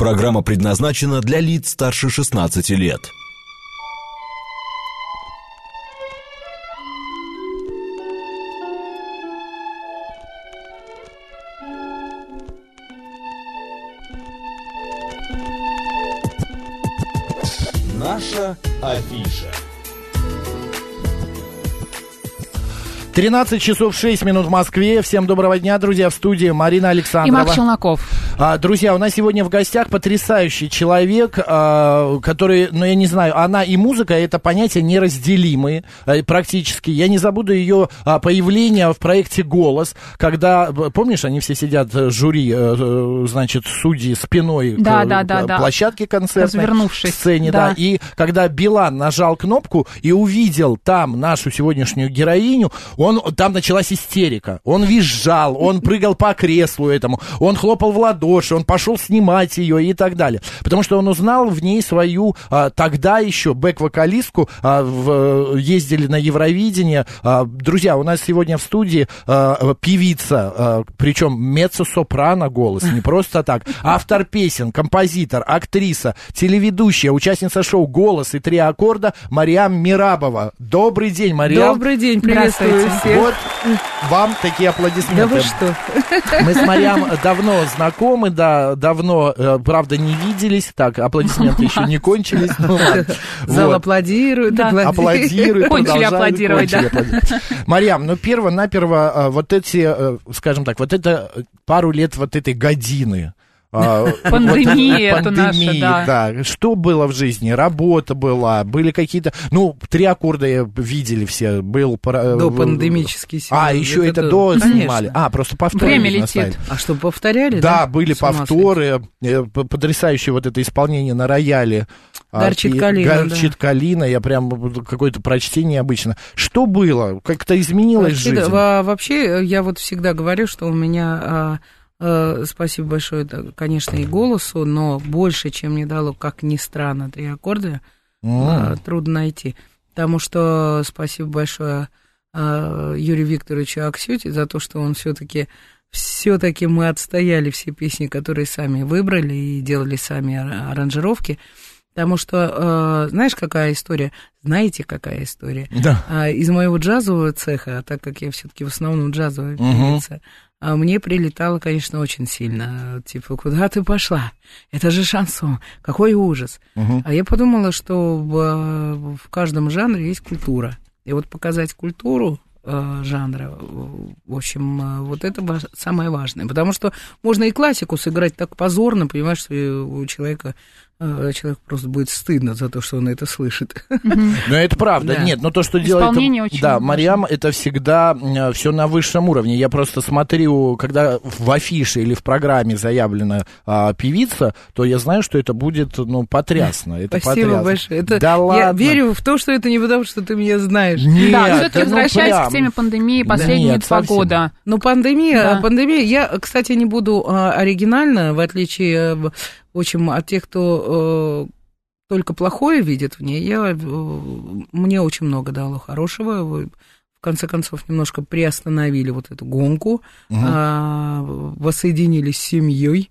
Программа предназначена для лиц старше 16 лет. Наша афиша. 13 часов 6 минут в Москве. Всем доброго дня, друзья, в студии Марина Александрова. И Макс Челноков. А, друзья, у нас сегодня в гостях потрясающий человек, а, который, ну, я не знаю, она и музыка, это понятия неразделимые а, практически. Я не забуду ее а, появление в проекте «Голос», когда, помнишь, они все сидят, э, жюри, а, значит, судьи спиной да, к да, да, да. площадке концертной. Развернувшись. Сцене, да. да. И когда Билан нажал кнопку и увидел там нашу сегодняшнюю героиню, он, там началась истерика. Он визжал, он прыгал по креслу этому, он хлопал в ладоши, он пошел снимать ее и так далее. Потому что он узнал в ней свою а, тогда еще бэк-вокалистку, а, в, ездили на Евровидение. А, друзья, у нас сегодня в студии а, певица, а, причем меццо-сопрано голос, не просто так. Автор песен, композитор, актриса, телеведущая, участница шоу «Голос» и «Три аккорда» Мариам Мирабова. Добрый день, Мариам. Добрый день, приветствую всех. Вот вам такие аплодисменты. Да вы что? Мы с Мариам давно знакомы, да, давно, э, правда, не виделись. Так, аплодисменты еще не кончились. Ну, Зал аплодирует, Да. Аплодируют, Кончили аплодировать, аплодировать. Мариам, ну, перво-наперво, э, вот эти, э, скажем так, вот это пару лет вот этой годины, Пандемия вот, это наша, да. Что было в жизни? Работа была, были какие-то... Ну, три аккорда я видели все. Был... пара- До пандемический сезон. А, еще это, до снимали. А, просто повторы. Время летит. А что, повторяли, Да, были повторы, э, потрясающее вот это исполнение на рояле. А, Гарчит и- калина, Гарчит калина, я прям какое-то прочтение обычно. Что было? Как-то изменилась Вообще, жизнь? да, вообще, я вот всегда говорю, что у меня... а, Спасибо большое, конечно, и голосу, но больше, чем мне дало, как ни странно, три аккорда, а, трудно найти. Потому что спасибо большое а, Юрию Викторовичу Аксюте за то, что он все-таки все-таки мы отстояли все песни, которые сами выбрали и делали сами ар- аранжировки. Потому что, э, знаешь, какая история? Знаете, какая история? Да. А, из моего джазового цеха, а так как я все-таки в основном джазовая певица, а мне прилетало, конечно, очень сильно. Типа, куда ты пошла? Это же шансон. Какой ужас. Мгм. А я подумала, что в, в каждом жанре есть культура. И вот показать культуру э, жанра, в общем, э, вот это самое важное. Потому что можно и классику сыграть так позорно, понимаешь, что у человека э, человек просто будет стыдно за то, что он это слышит. Ну, это правда. Да. Нет, но то, что делает... Исполнение очень Да, важно. Мариам, это всегда все на высшем уровне. Я просто смотрю, когда в афише или в программе заявлена а, певица, то я знаю, что это будет, ну, потрясно. Это Спасибо потрясно. большое. Это, да я ладно. верю в то, что это не потому, что ты меня знаешь. Нет, да, все-таки да ну возвращаясь прям. к теме пандемии последние Нет, два совсем. года. Но пандемия, Да. пандемия, я, кстати, не буду а, оригинальна, в отличие, э, в общем, от тех, кто э, только плохое видит в ней, я, э, мне очень много дало хорошего. Вы, В конце концов, немножко приостановили вот эту гонку, Мгм. а, воссоединились с семьей,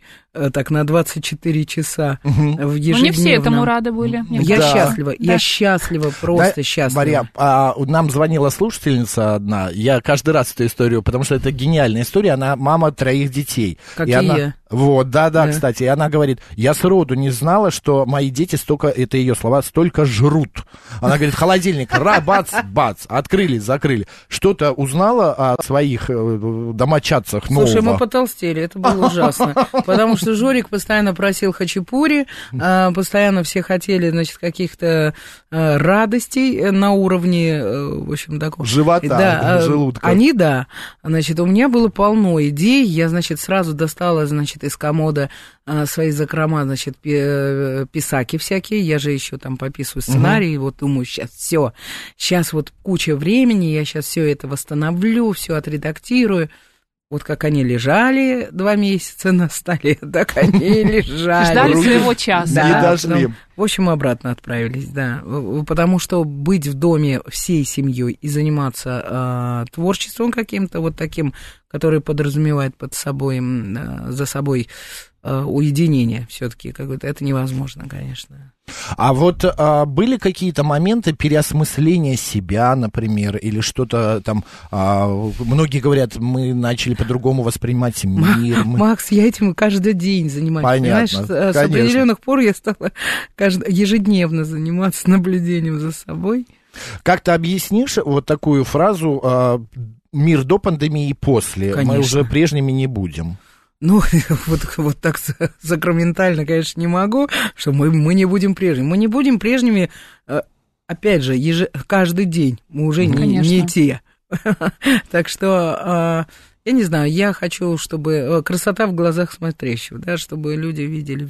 так, на 24 часа Мгм. в Ну, ежедневном. не все этому рады были. Я Да. счастлива, Да. я счастлива, просто Да, счастлива. Марьям, а, нам звонила слушательница одна, я каждый раз эту историю, потому что это гениальная история, она мама троих детей. Как и и она, я. Вот, да-да, Да. кстати, и она говорит, я сроду не знала, что мои дети столько, это ее слова, столько жрут. Она говорит, холодильник, ра, бац, бац, открыли, закрыли. Что-то узнала о своих э, домочадцах Слушай, нового? мы потолстели, это было ужасно. Потому что Жорик постоянно просил хачапури, а, постоянно все хотели, значит, каких-то а, радостей э, на уровне, э, в общем, такого. Живота, а, желудка. Они, да. Значит, у меня было полно идей. Я, значит, сразу достала, значит, из комода свои закрома, значит, э, писаки всякие. Я же еще там пописываю сценарий. Вот думаю, сейчас все. Сейчас вот куча времени, я сейчас все это восстановлю, все отредактирую. Вот как они лежали два месяца на столе, так они лежали. Ждали своего часа. не Да, дошли. потом- в общем, обратно отправились, да. Потому что быть в доме всей семьей и заниматься а, творчеством каким-то вот таким, который подразумевает под собой, а, за собой э, уединения все-таки какое-то. Это невозможно, конечно. А вот а, были какие-то моменты переосмысления себя, например, или что-то там, а, многие говорят, мы начали по-другому воспринимать мир. Мы... Макс, я этим каждый день занимаюсь. Понятно, Понимаешь, с определенных пор я стала каждый, ежедневно заниматься наблюдением за собой. Как ты объяснишь вот такую фразу а, «мир до пандемии и после»? Конечно. Мы уже прежними не будем. Ну, вот, вот так сакраментально, конечно, не могу, что мы, мы не будем прежними. Мы не будем прежними, э, опять же, еж... каждый день. Мы уже не, не те. Так что, э, я не знаю, я хочу, чтобы э, красота в глазах смотрящего, да, чтобы люди видели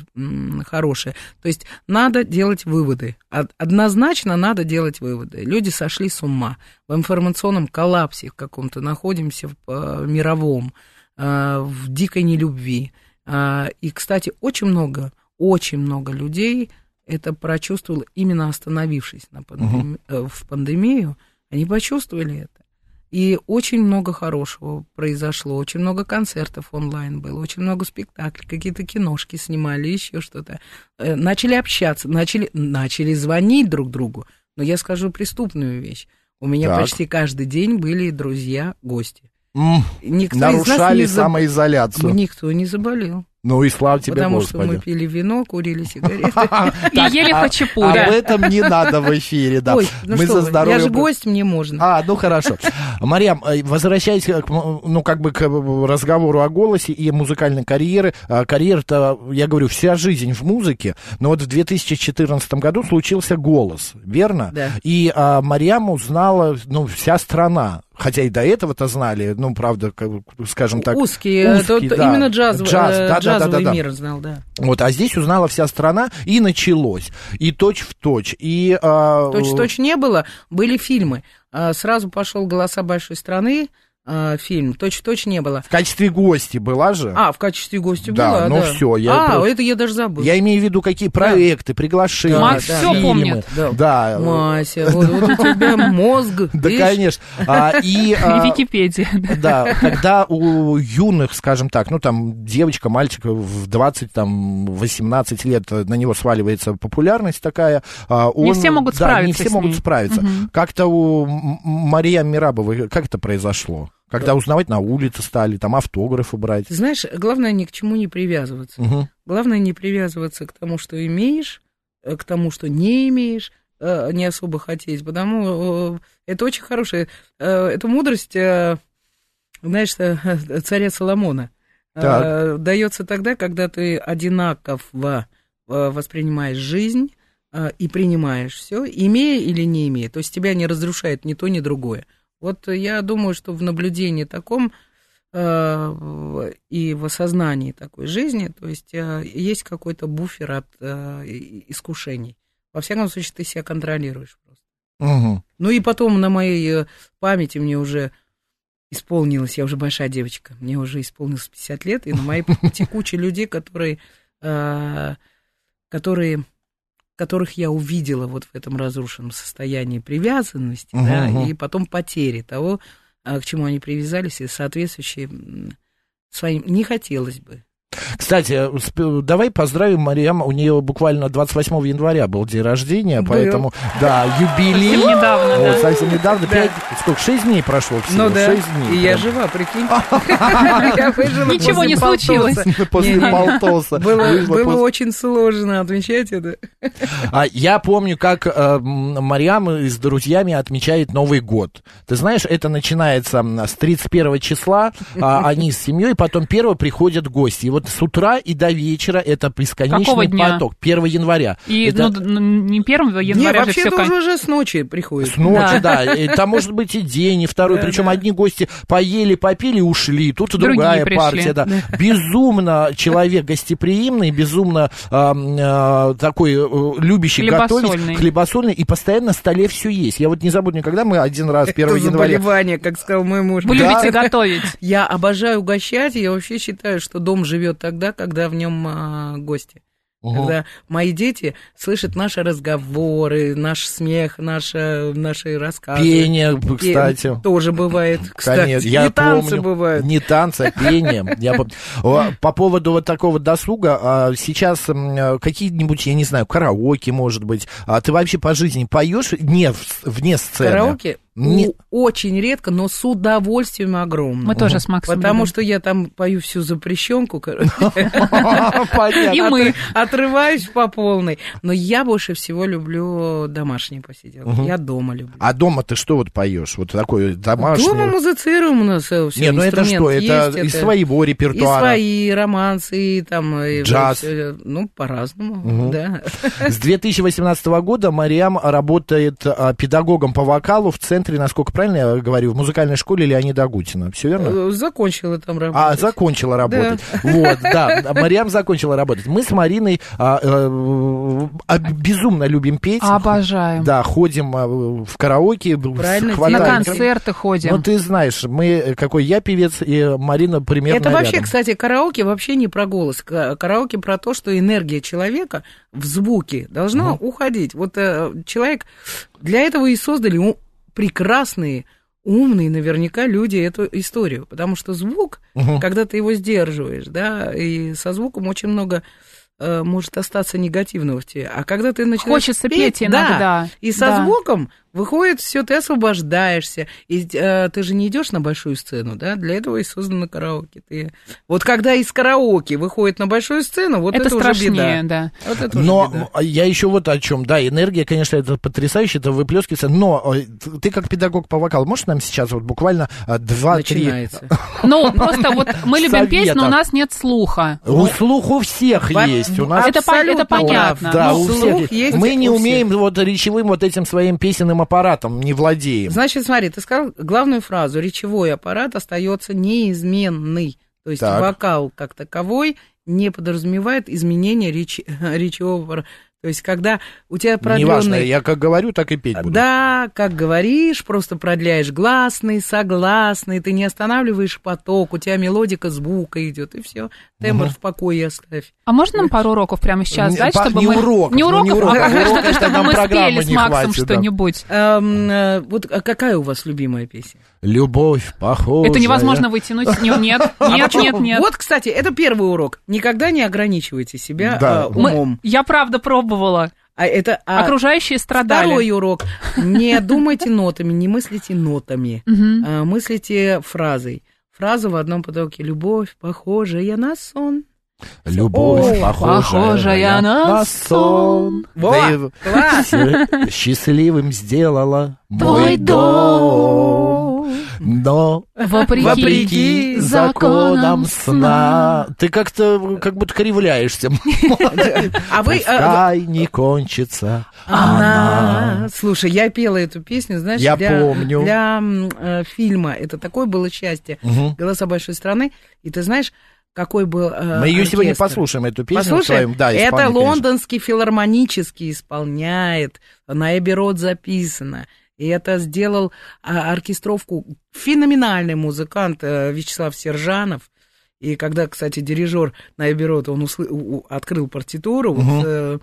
хорошее. То есть надо делать выводы. Однозначно надо делать выводы. Люди сошли с ума. В информационном коллапсе в каком-то находимся, в мировом. А, в дикой нелюбви. А, и, кстати, очень много, очень много людей это прочувствовало именно остановившись на пандеми... uh в пандемию. Они почувствовали это. И очень много хорошего произошло, очень много концертов онлайн было, очень много спектаклей, какие-то киношки снимали, еще что-то. Э, начали общаться, начали, начали звонить друг другу. Но я скажу преступную вещь. У меня так. почти каждый день были друзья, гости. Никто Нарушали из нас не самоизоляцию. Никто не заболел. Ну и слава тебе, Потому Господи. что мы пили вино, курили сигареты. И ели хачапури. Об этом не надо в эфире, да. Ну мы за здоровье. Я же гость, мне можно. А, ну хорошо. Марьям, э, возвращаясь к, ну, как бы к разговору о голосе и музыкальной карьере. Э, карьера-то, я говорю, вся жизнь в музыке, но вот в 2014 году случился голос, верно? Да. И а, Марьям узнала, ну, вся страна хотя и до этого-то знали, ну, правда, скажем так... Узкие, узкий, то, да. именно джаз, джаз, да, джазовый да, да, да, мир знал, да. Вот, а здесь узнала вся страна, и началось, и точь в точь, и... А... Точь в точь не было, были фильмы. А, сразу пошел «Голоса большой страны», э, фильм. Точь-в-точь не было. В качестве гости была же? А, в качестве гости да, была, ну да. все. Я а, просто... это я даже забыл. Я имею в виду, какие проекты, приглашения, да, Макс все фильмы. помнит. Да. да. Мася, вот, вот у тебя мозг. Да, конечно. А, и, а, Википедия. Да, когда у юных, скажем так, ну там девочка, мальчик в 20, там, 18 лет на него сваливается популярность такая. А, он, не все могут да, справиться не все могут справиться. Угу. Как-то у Мария Мирабовой, как это произошло? Когда узнавать на улице стали, там автографы брать. Знаешь, главное ни к чему не привязываться. Угу. Главное не привязываться к тому, что имеешь, э, к тому, что не имеешь, э, не особо хотеть. Потому э, это очень хорошая, это мудрость, знаешь, царя Соломона. Так. Дается тогда, когда ты одинаково воспринимаешь жизнь и принимаешь все, имея или не имея. То есть тебя не разрушает ни то, ни другое. Вот я думаю, что в наблюдении таком э, и в осознании такой жизни, то есть э, есть какой-то буфер от э, искушений. Во всяком случае, ты себя контролируешь просто. Угу. Ну и потом на моей памяти мне уже исполнилось, я уже большая девочка, мне уже исполнилось 50 лет, и на моей памяти куча людей, которые, которые которых я увидела вот в этом разрушенном состоянии привязанности, uh-huh, да, и потом потери того, а, к чему они привязались, и соответствующие своим не хотелось бы. Кстати, давай поздравим Мариам, у нее буквально 28 января был день рождения, был. поэтому, да, юбилей. Совсем недавно, вот, да. Совсем недавно, да. 5, сколько, 6 дней прошло всего, ну, да. 6 дней. И я жива, прикинь. Ничего не случилось. После полтоса. Было очень сложно отмечать это. А я помню, как э, Мариам с друзьями отмечает Новый год. Ты знаешь, это начинается с 31 числа, а, они с семьей, потом 1 приходят гости. И вот с утра и до вечера это бесконечный Какого дня? поток. 1 января. И это... ну, не 1 января Нет, же вообще все... это уже с ночи приходит. С ночи, да. да. И там может быть и день, и второй. Да, Причем да. одни гости поели, попили, ушли. Тут Другие другая пришли. партия. Да. Безумно человек гостеприимный, безумно э, э, такой э, любящий готовить, хлебосольный, и постоянно на столе все есть. Я вот не забуду никогда, мы один раз 1 это января... заболевание, как сказал мой муж. Вы да? любите готовить. Я обожаю угощать, я вообще считаю, что дом живет тогда, когда в нем а, гости. Мгм. Когда мои дети слышат наши разговоры, наш смех, наши, наши рассказы. Пение, Пе- кстати. Тоже бывает, кстати. Конечно, я танцы помню. бывают. Не танцы, а пение. Я По поводу вот такого досуга, а, сейчас какие-нибудь, я не знаю, караоке, может быть, а ты вообще по жизни поешь не вне сцены? Караоке Не- у- очень редко, но с удовольствием огромным. Мы тоже с Максом Потому любим. что я там пою всю запрещенку, короче. И мы. Отрываюсь по полной. Но я больше всего люблю домашние посиделки. Я дома люблю. А дома ты что вот поешь? Вот такой Дома домашний? музыцируем у нас все. Не, ну это что? Это из своего И репертуара. свои романсы, и там... и Джаз. всё, ну, по-разному, да. С 2018 года Мариам работает а, педагогом по вокалу в центре, насколько правильно я говорю, в музыкальной школе Леонида Агутина. Все верно? Э, Закончила там А, работать. закончила работать. Вот, да. Мариам закончила работать. Мы с Мариной а, э, а, безумно любим петь. Обожаем. Да, ходим а, в караоке. Правильно хватаем- На концерты ходим. Ну, ты знаешь, мы, какой я певец, и Марина примерно Это вообще, рядом. кстати, караоке вообще не про голос. Ка- Караоке про то, что энергия человека в звуке должна уходить. Вот э, человек для этого и создали прекрасные, умные, наверняка люди эту историю. Потому что звук, Мгм. когда ты его сдерживаешь, да, и со звуком очень много э, может остаться негативного в тебе. А когда ты начинаешь Хочется петь да, иногда. и со Да. звуком выходит все, ты освобождаешься. И э, ты же не идешь на большую сцену, да? Для этого и создано караоке. Ты... Вот когда из караоке выходит на большую сцену, вот это, это уже страшнее, беда. да. Вот это уже Но беда. я еще вот о чем. Да, энергия, конечно, это потрясающе, это выплескивается. Но э, ты как педагог по вокалу, можешь нам сейчас вот буквально а, два-три... Начинается. Ну, просто вот мы любим петь, но у нас нет слуха. У слух у всех есть. У нас Это понятно. Да, Ну, у всех. есть Мы не умеем вот речевым вот этим своим песенным аппаратом, не владеем. Значит, смотри, ты сказал главную фразу. Речевой аппарат остается неизменный. То есть Так. вокал как таковой не подразумевает изменения речи, речевого аппарата. То есть когда у тебя Неважно, продленный... я как говорю, так и петь буду. Да, как говоришь, просто продляешь гласный, согласный, ты не останавливаешь поток, у тебя мелодика звука идет, и все. Тембр в покое оставь. А можно нам пару уроков прямо сейчас Не, дать, чтобы не мы... уроков, не ну, уроков, не уроков, а это чтобы мы спели с не Максом хватит, да. что-нибудь. Эм, э, вот а какая у вас любимая песня? Любовь похожая. Это невозможно вытянуть. Не- Нет, А нет, почему? нет, нет. Вот, кстати, это первый урок. Никогда не ограничивайте себя Да. э, Мы- умом. Я правда пробовала. А это а, Окружающие страдали. второй урок. Не думайте нотами, не мыслите нотами. А, мыслите фразой. Фраза в одном потоке. Любовь, похожая на сон. Любовь О, похожая, похожая на сон. Во, Да и класс! счастливым сделала мой дом. Но Вопреки, вопреки законам сна. Ты как-то как будто кривляешься. А вы... а, Пускай не кончится Она. Слушай, я пела эту песню, знаешь, Я для, помню. для э, фильма. Это такое было счастье. Голоса большой страны. И ты знаешь, какой был э, Мы ее сегодня оркестр? послушаем, эту песню. Послушаем. своем, да, это исполнении, конечно. лондонский филармонический исполняет. На Эбби Род записано. И это сделал а, оркестровку феноменальный музыкант э, Вячеслав Сержанов. И когда, кстати, дирижер на Эбби Род, он услы- у- у- открыл партитуру, вот, Мгм. э,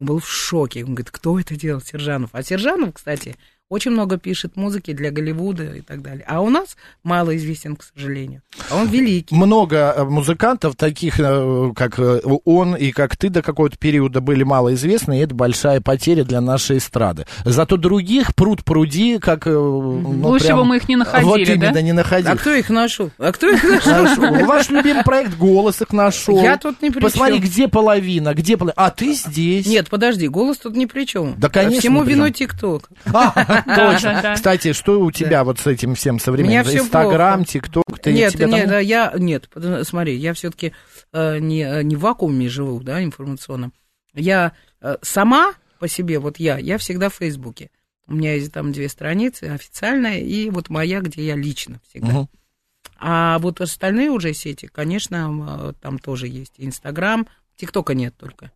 он был в шоке. Он говорит, кто это делал, Сержанов? А Сержанов, кстати, очень много пишет музыки для Голливуда и так далее. А у нас мало известен, к сожалению. А он великий. Много э, музыкантов, таких, э, как э, он и как ты до какого-то периода были малоизвестны, и это большая потеря для нашей эстрады. Зато других пруд пруди, как... ну, Лучше прям- бы мы их не находили, Вот именно, да? не находили. А кто их нашел? А кто их нашел? Ваш любимый проект «Голос» их нашел. Я тут ни при Посмотри, где половина, где половина. А ты здесь. Нет, подожди, голос тут ни при чем. Да, конечно, Всему чем. ТикТок. А, точно. Кстати, что у тебя вот с этим всем современным? Инстаграм. ТикТок? ты Нет, нет, я, нет, смотри, я все-таки не, не в вакууме живу, да, информационном. Я э, сама по себе, вот я, я всегда в Фейсбуке. У меня есть там две страницы, официальная и вот моя, где я лично всегда. А вот остальные уже сети, конечно, э, там тоже есть. Инстаграм, ТикТока нет только.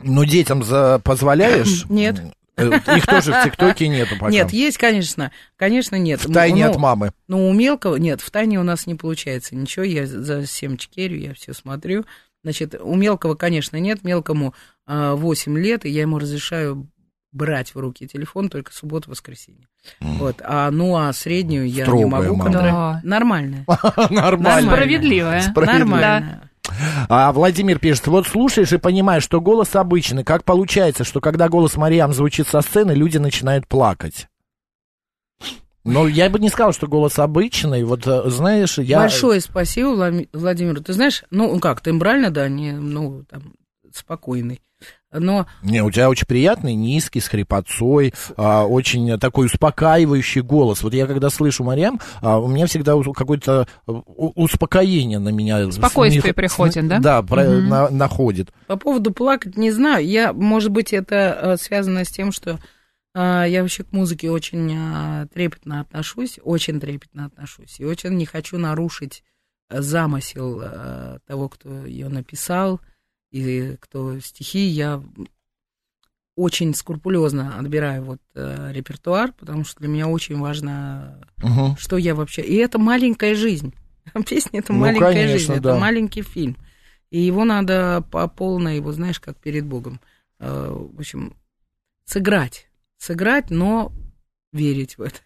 Ну, детям за... позволяешь? Нет. Э, Их тоже в ТикТоке нету пока. Нет, есть, конечно, конечно, нет. В тайне Ну, от мамы. Ну, у мелкого, нет, в тайне у нас не получается ничего, я за семечкерю, я все смотрю, Значит, у мелкого, конечно, нет, мелкому а, 8 лет, и я ему разрешаю брать в руки телефон только субботу-воскресенье. Вот. А, ну, а среднюю я не Строгая могу мама. контролировать. Да. Нормальная. Нормально. Справедливая. Нормальная. А Владимир пишет, вот слушаешь и понимаешь, что голос обычный. Как получается, что когда голос Мариам звучит со сцены, люди начинают плакать? Ну, я бы не сказал, что голос обычный. Вот, э, знаешь, я... Большое спасибо, Владимир. Ты знаешь, ну, как, тембрально, да, не, ну, там, спокойный. Но Не, у тебя очень приятный, низкий, с хрипотцой, а, очень такой успокаивающий голос. Вот я когда слышу Мариам, а, у меня всегда какое-то э, успокоение на меня. Спокойствие сни- приходит, сни- да? Да, про- на- находит. По поводу плакать не знаю. Я, может быть, это э, связано с тем, что э, я вообще к музыке очень э, трепетно отношусь, очень трепетно отношусь, и очень не хочу нарушить замысел э, того, кто ее написал, и кто стихи. Я очень скрупулезно отбираю вот э, репертуар, потому что для меня очень важно, Мгм. что я вообще... И это маленькая жизнь. Песня — это Ну, маленькая конечно, жизнь, да. это маленький фильм. И его надо по полной, его, знаешь, как перед Богом. Э, В общем, сыграть. Сыграть, но верить в это.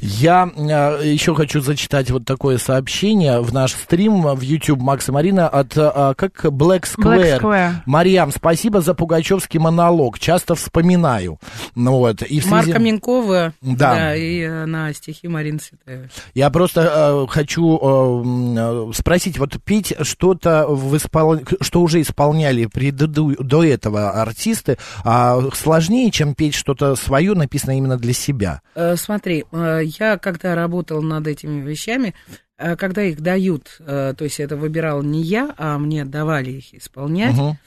Я э, еще хочу зачитать вот такое сообщение в наш стрим в YouTube Макс и Марина от э, как Black Square. Black Square. Мариам, спасибо за пугачевский монолог. Часто вспоминаю. Ну вот. И связи- Марка Минкова, Да. да, и э, на стихи Марины Цветаевой. Я просто э, хочу э, э, спросить, вот петь что-то, в испол... что уже исполняли преду... до этого артисты, а сложнее, чем петь что-то свое, написанное именно для себя. Смотри, э, я когда работал над этими вещами, э, когда их дают, э, то есть это выбирал не я, а мне давали их исполнять, Мгм.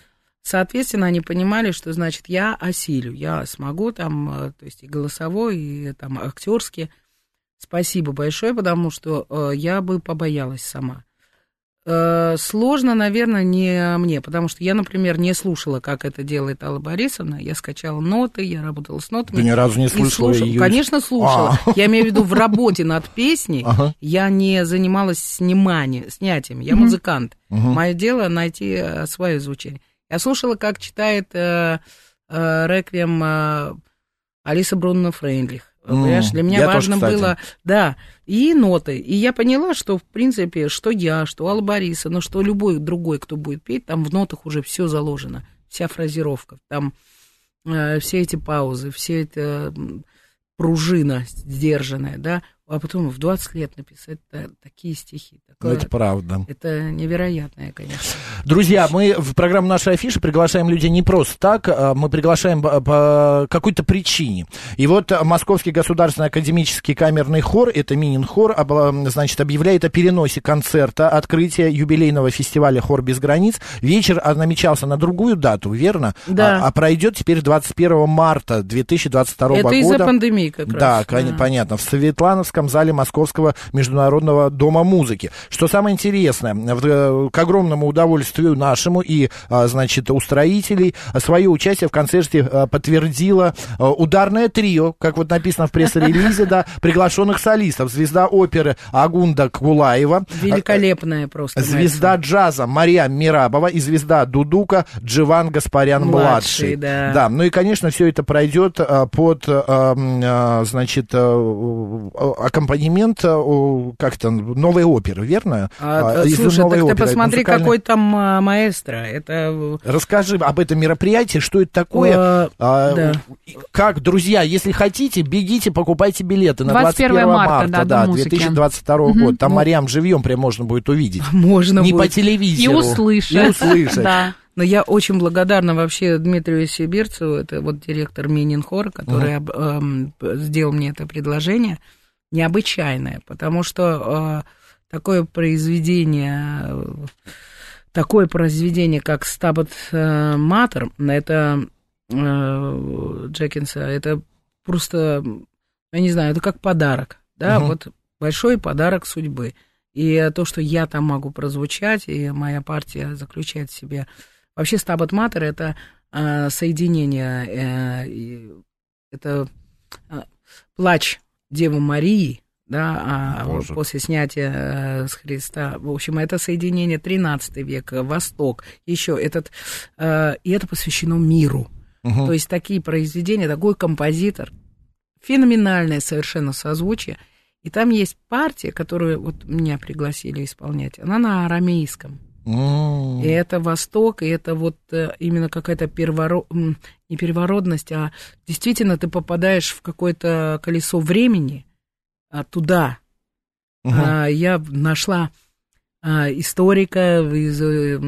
Соответственно, они понимали, что значит я осилю, я смогу там, то есть и голосовой, и там актерски. Спасибо большое, потому что я бы побоялась сама. Э, сложно, наверное, не мне, потому что я, например, не слушала, как это делает Алла Борисовна. Я скачала ноты, я работала с нотами. Ты ни разу не и слышала слушала. ее? Конечно, слушала. А. Я имею в виду в работе над песней. Ага. Я не занималась сниманием, снятием. Я музыкант. Мгм. Мое дело найти э, свое звучание. Я слушала, как читает э, э, реквием э, Алиса Брунна Фрейндлих. Понимаешь, для меня я тоже, важно кстати. было, да, и ноты. И я поняла, что, в принципе, что я, что Алла но что любой другой, кто будет петь, там в нотах уже все заложено, вся фразировка, там э, все эти паузы, все это пружина сдержанная, да, а потом в 20 лет написать та- такие стихи. Ну, Такое, это правда. это невероятное, конечно. Друзья, мы в программу «Наша афиша» приглашаем людей не просто так, а мы приглашаем по, по какой-то причине. И вот Московский государственный академический камерный хор, это Минин-хор, об- значит, объявляет о переносе концерта, открытия юбилейного фестиваля «Хор без границ». Вечер намечался на другую дату, верно? Да. А, а пройдет теперь 21 марта 2022 это года. из-за пандемии как Да, раз. кон- понятно. В Светлановском зале Московского международного дома музыки. Что самое интересное, в- э, к огромному удовольствию нашему и, а, значит, устроителей, а, свое участие в концерте а, подтвердило ударное трио, как вот написано в пресс-релизе, да, приглашенных солистов. Звезда оперы Агунда Кулаева. Великолепная просто. Звезда джаза Мариам Мирабова и звезда Дудука Дживан Гаспарян-младший. Младший, да. да. Ну и, конечно, все это пройдет под, значит, аккомпанемент, а, о, как то новой оперы, верно? А, А, из слушай, новой так ты оперы, посмотри, музыкальной. какой там а, маэстро. Это... Расскажи об этом мероприятии, что это такое. э, А, да. Как, друзья, если хотите, бегите, покупайте билеты на 21 21 марта, марта, да, да, Дом музыки. 2022 Мгм. год. Там Ну. Мариам живьем прям можно будет увидеть. Можно Не по будет. телевизору. И услышать. И услышать. Да. Но я очень благодарна вообще Дмитрию Сибирцеву, это вот директор Мининхора, который эм, п- сделал мне это предложение, необычайное, потому что э, такое произведение, такое произведение, как Стабат э, Матер, это э, Джекинса, это просто, я не знаю, это как подарок, да, Мгм. вот большой подарок судьбы. И то, что я там могу прозвучать, и моя партия заключает в себе... Вообще Стабат Матер — это э, соединение, э, это э, плач Девы Марии, да, а Боже. после снятия э, с Христа. В общем, это соединение 13 века, Восток, еще этот, э, и это посвящено миру. Мгм. То есть такие произведения, такой композитор, феноменальное совершенно созвучие. И там есть партия, которую вот меня пригласили исполнять, она на арамейском. И это Восток, и это вот э, именно какая-то перворо... не первородность, а действительно ты попадаешь в какое-то колесо времени а, туда. Мгм. А, я нашла а, историка из, э,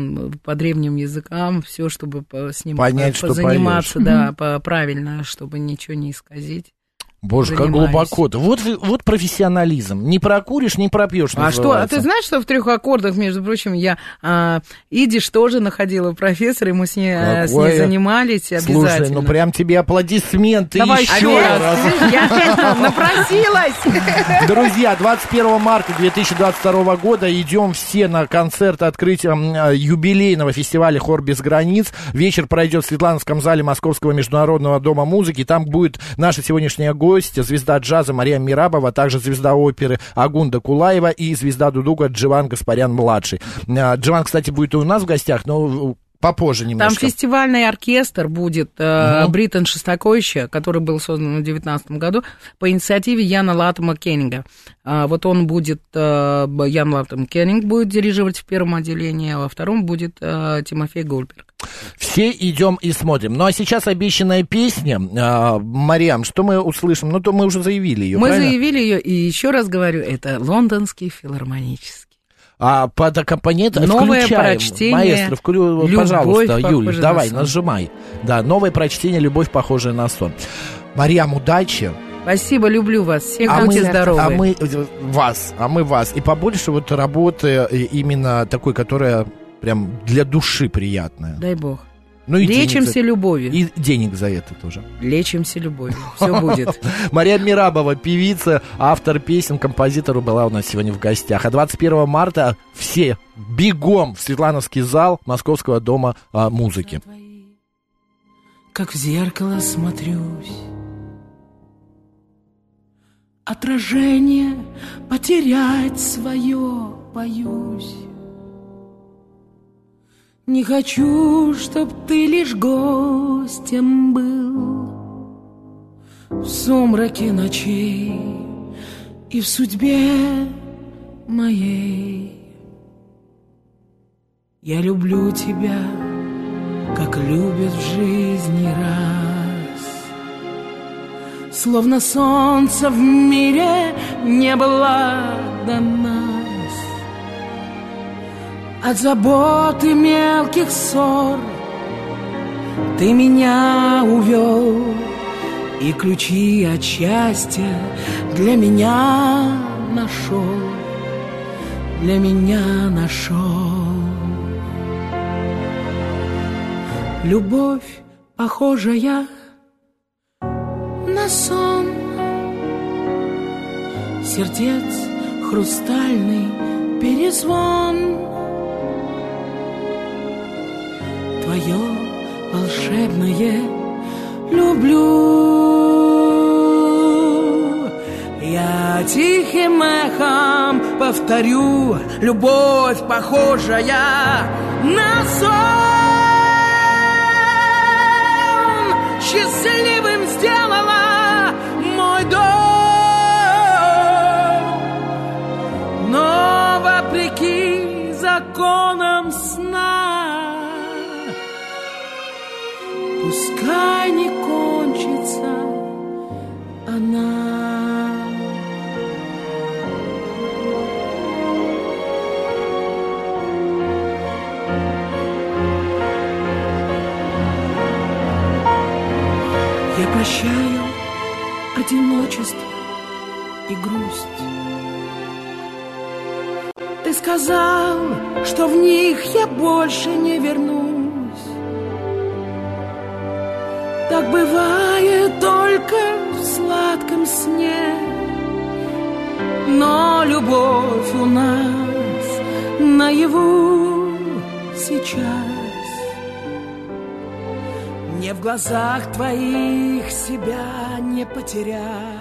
по древним языкам, все, чтобы с ним Понять, по- что позаниматься, да, по- правильно, чтобы ничего не исказить. Боже, как занимаюсь. глубоко. Вот, вы- вот профессионализм. Не прокуришь, не пропьешь. А что, а ты знаешь, что в трех аккордах, между прочим, я а, идиш тоже находила профессора, и мы с ней, э, с ней занимались обязательно. Слушай, ну прям тебе аплодисменты Давай еще Опять? раз. Я опять напросилась. Друзья, 21 марта 2022 года идем все на концерт открытия э, юбилейного фестиваля «Хор без границ». Вечер пройдет в Светлановском зале Московского международного дома музыки. Там будет наша сегодняшняя гостья, звезда джаза Мария Мирабова, а также звезда оперы Агунда Кулаева и звезда дудуга Дживан Гаспарян-младший. Э, Дживан, кстати, будет и у нас в гостях, но попозже Там немножко. фестивальный оркестр будет э, Мгм. Бриттон Шостаковича, который был создан в 2019 году по инициативе Яна Латома Кеннинга. А, вот он будет, э, Ян Латом Кеннинг будет дирижировать в первом отделении, а во втором будет э, Тимофей Гольберг. Все идем и смотрим. Ну а сейчас обещанная песня. А, Мариам, что мы услышим? Ну, то мы уже заявили ее. Мы правильно? заявили ее, и еще раз говорю, это лондонский филармонический. А под аккомпанемент Новое включаем. прочтение Маэстро, вклю... «Любовь, пожалуйста, Юль, давай, на сон». нажимай. Да, новое прочтение «Любовь, похожая на сон». Мариам, удачи. Спасибо, люблю вас. Все а будьте мы, здоровы. а мы э, вас, а мы вас. И побольше вот работы э, именно такой, которая прям для души приятная. Дай бог. Ну и денег Лечимся за- любовью. И денег за это тоже. Лечимся любовью. Все будет. Мария Мирабова, певица, автор песен, композитор была у нас сегодня в гостях. А 21 марта все бегом в Светлановский зал Московского дома а, музыки. Как в зеркало смотрюсь Отражение потерять свое боюсь Не хочу, чтоб ты лишь гостем был В сумраке ночей и в судьбе моей Я люблю тебя как любят в жизни раз. Словно солнце в мире не было до нас. От заботы мелких ссор. Ты меня увел, и ключи от счастья для меня нашел, для меня нашел. Любовь, похожая на сон. Сердец хрустальный перезвон Твое волшебное люблю. Я тихим эхом повторю Любовь, похожая на сон. Счастливым сказал, что в них я больше не вернусь. Так бывает только в сладком сне. Но любовь у нас наяву сейчас. Мне в глазах твоих себя не потерять.